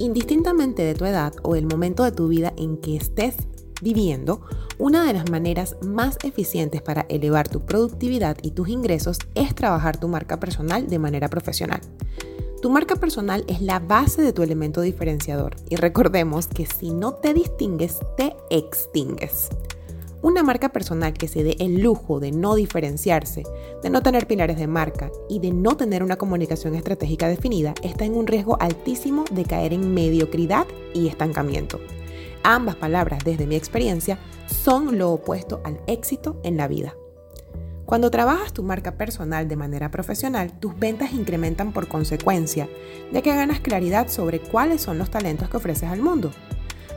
Indistintamente de tu edad o el momento de tu vida en que estés viviendo, una de las maneras más eficientes para elevar tu productividad y tus ingresos es trabajar tu marca personal de manera profesional. Tu marca personal es la base de tu elemento diferenciador y recordemos que si no te distingues, te extingues. Una marca personal que se dé el lujo de no diferenciarse, de no tener pilares de marca y de no tener una comunicación estratégica definida está en un riesgo altísimo de caer en mediocridad y estancamiento. Ambas palabras, desde mi experiencia, son lo opuesto al éxito en la vida. Cuando trabajas tu marca personal de manera profesional, tus ventas incrementan por consecuencia, ya que ganas claridad sobre cuáles son los talentos que ofreces al mundo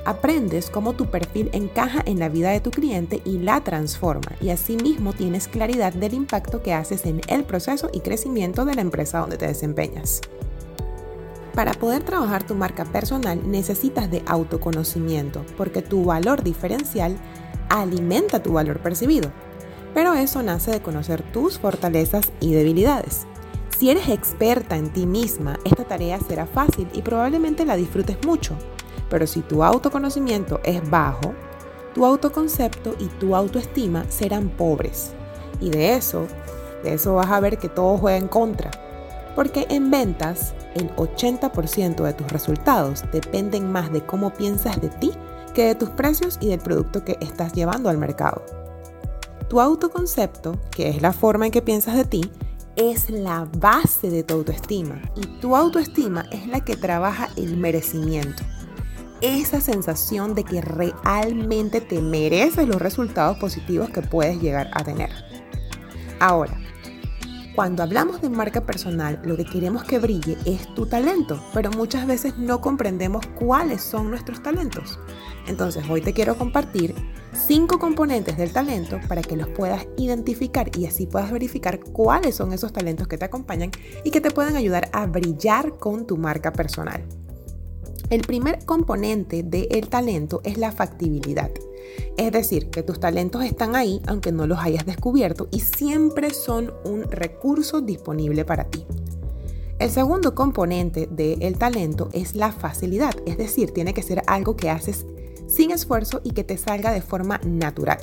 aprendes cómo tu perfil encaja en la vida de tu cliente y la transforma y asimismo tienes claridad del impacto que haces en el proceso y crecimiento de la empresa donde te desempeñas. Para poder trabajar tu marca personal necesitas de autoconocimiento porque tu valor diferencial alimenta tu valor percibido. Pero eso nace de conocer tus fortalezas y debilidades. Si eres experta en ti misma, esta tarea será fácil y probablemente la disfrutes mucho pero si tu autoconocimiento es bajo, tu autoconcepto y tu autoestima serán pobres. Y de eso, de eso vas a ver que todo juega en contra. Porque en ventas, el 80% de tus resultados dependen más de cómo piensas de ti que de tus precios y del producto que estás llevando al mercado. Tu autoconcepto, que es la forma en que piensas de ti, es la base de tu autoestima y tu autoestima es la que trabaja el merecimiento esa sensación de que realmente te mereces los resultados positivos que puedes llegar a tener. Ahora, cuando hablamos de marca personal, lo que queremos que brille es tu talento, pero muchas veces no comprendemos cuáles son nuestros talentos. Entonces, hoy te quiero compartir cinco componentes del talento para que los puedas identificar y así puedas verificar cuáles son esos talentos que te acompañan y que te pueden ayudar a brillar con tu marca personal. El primer componente del talento es la factibilidad. Es decir, que tus talentos están ahí aunque no los hayas descubierto y siempre son un recurso disponible para ti. El segundo componente del talento es la facilidad, es decir, tiene que ser algo que haces sin esfuerzo y que te salga de forma natural.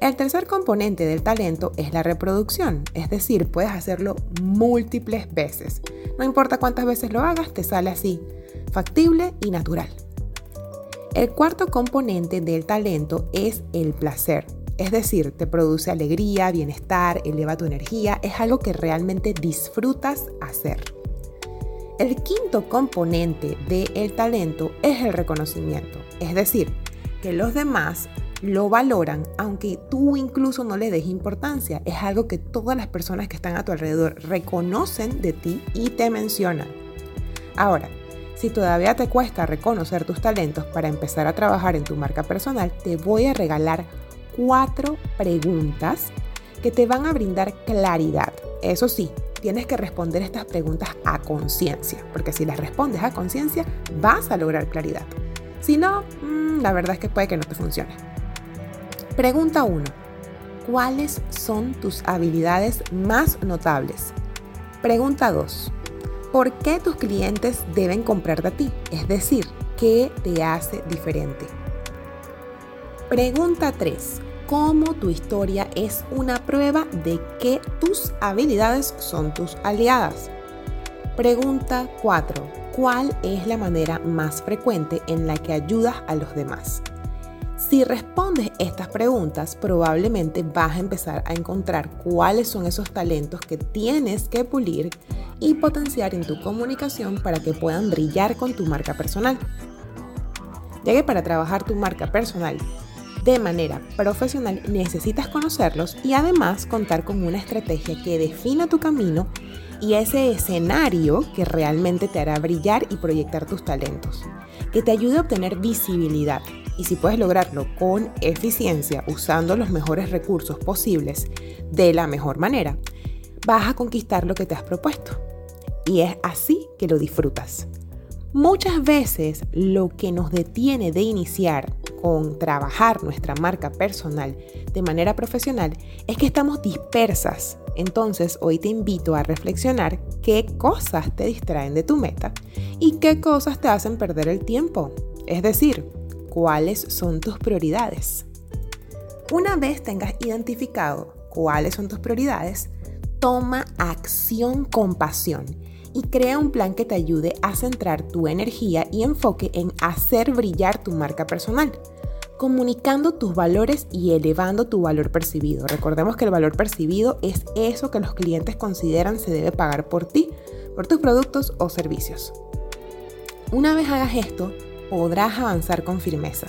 El tercer componente del talento es la reproducción, es decir, puedes hacerlo múltiples veces. No importa cuántas veces lo hagas, te sale así factible y natural. El cuarto componente del talento es el placer. Es decir, te produce alegría, bienestar, eleva tu energía, es algo que realmente disfrutas hacer. El quinto componente del talento es el reconocimiento, es decir, que los demás lo valoran aunque tú incluso no le des importancia. Es algo que todas las personas que están a tu alrededor reconocen de ti y te mencionan. Ahora, si todavía te cuesta reconocer tus talentos para empezar a trabajar en tu marca personal, te voy a regalar cuatro preguntas que te van a brindar claridad. Eso sí, tienes que responder estas preguntas a conciencia, porque si las respondes a conciencia, vas a lograr claridad. Si no, mm, la verdad es que puede que no te funcione. Pregunta 1. ¿Cuáles son tus habilidades más notables? Pregunta 2. ¿Por qué tus clientes deben comprar de ti? Es decir, ¿qué te hace diferente? Pregunta 3. ¿Cómo tu historia es una prueba de que tus habilidades son tus aliadas? Pregunta 4. ¿Cuál es la manera más frecuente en la que ayudas a los demás? Si respondes estas preguntas, probablemente vas a empezar a encontrar cuáles son esos talentos que tienes que pulir y potenciar en tu comunicación para que puedan brillar con tu marca personal. Ya que para trabajar tu marca personal de manera profesional necesitas conocerlos y además contar con una estrategia que defina tu camino y ese escenario que realmente te hará brillar y proyectar tus talentos, que te ayude a obtener visibilidad. Y si puedes lograrlo con eficiencia, usando los mejores recursos posibles de la mejor manera, vas a conquistar lo que te has propuesto. Y es así que lo disfrutas. Muchas veces lo que nos detiene de iniciar con trabajar nuestra marca personal de manera profesional es que estamos dispersas. Entonces hoy te invito a reflexionar qué cosas te distraen de tu meta y qué cosas te hacen perder el tiempo. Es decir, cuáles son tus prioridades. Una vez tengas identificado cuáles son tus prioridades, toma acción con pasión y crea un plan que te ayude a centrar tu energía y enfoque en hacer brillar tu marca personal, comunicando tus valores y elevando tu valor percibido. Recordemos que el valor percibido es eso que los clientes consideran se debe pagar por ti, por tus productos o servicios. Una vez hagas esto, podrás avanzar con firmeza,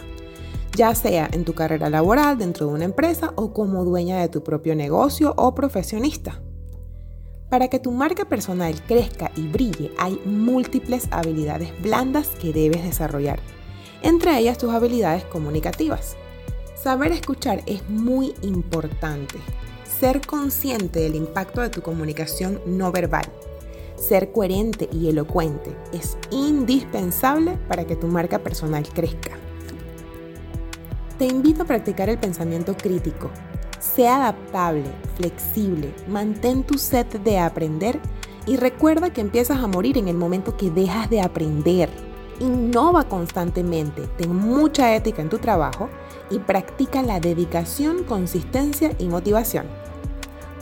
ya sea en tu carrera laboral dentro de una empresa o como dueña de tu propio negocio o profesionista. Para que tu marca personal crezca y brille hay múltiples habilidades blandas que debes desarrollar, entre ellas tus habilidades comunicativas. Saber escuchar es muy importante. Ser consciente del impacto de tu comunicación no verbal. Ser coherente y elocuente es indispensable para que tu marca personal crezca. Te invito a practicar el pensamiento crítico, Sé adaptable, flexible, mantén tu set de aprender y recuerda que empiezas a morir en el momento que dejas de aprender. Innova constantemente, ten mucha ética en tu trabajo y practica la dedicación, consistencia y motivación.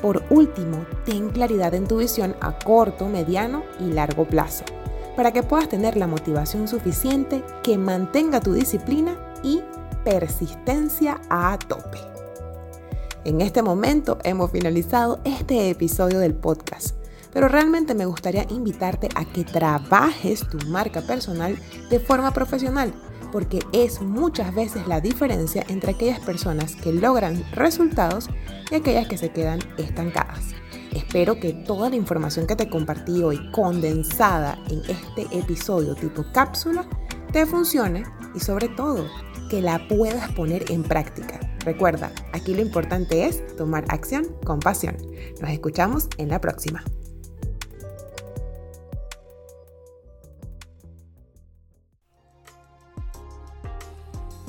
Por último, ten claridad en tu visión a corto, mediano y largo plazo, para que puedas tener la motivación suficiente que mantenga tu disciplina y persistencia a tope. En este momento hemos finalizado este episodio del podcast, pero realmente me gustaría invitarte a que trabajes tu marca personal de forma profesional, porque es muchas veces la diferencia entre aquellas personas que logran resultados y aquellas que se quedan estancadas. Espero que toda la información que te compartí hoy condensada en este episodio tipo cápsula te funcione y sobre todo que la puedas poner en práctica Recuerda, aquí lo importante es tomar acción con pasión. Nos escuchamos en la próxima.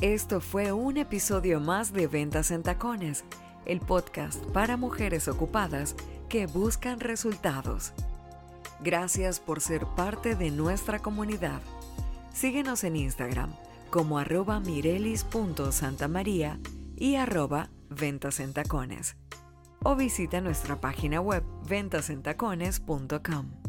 Esto fue un episodio más de Ventas en Tacones, el podcast para mujeres ocupadas que buscan resultados. Gracias por ser parte de nuestra comunidad. Síguenos en Instagram como arroba mirelis.santamaría y arroba ventas en tacones. O visita nuestra página web ventasentacones.com.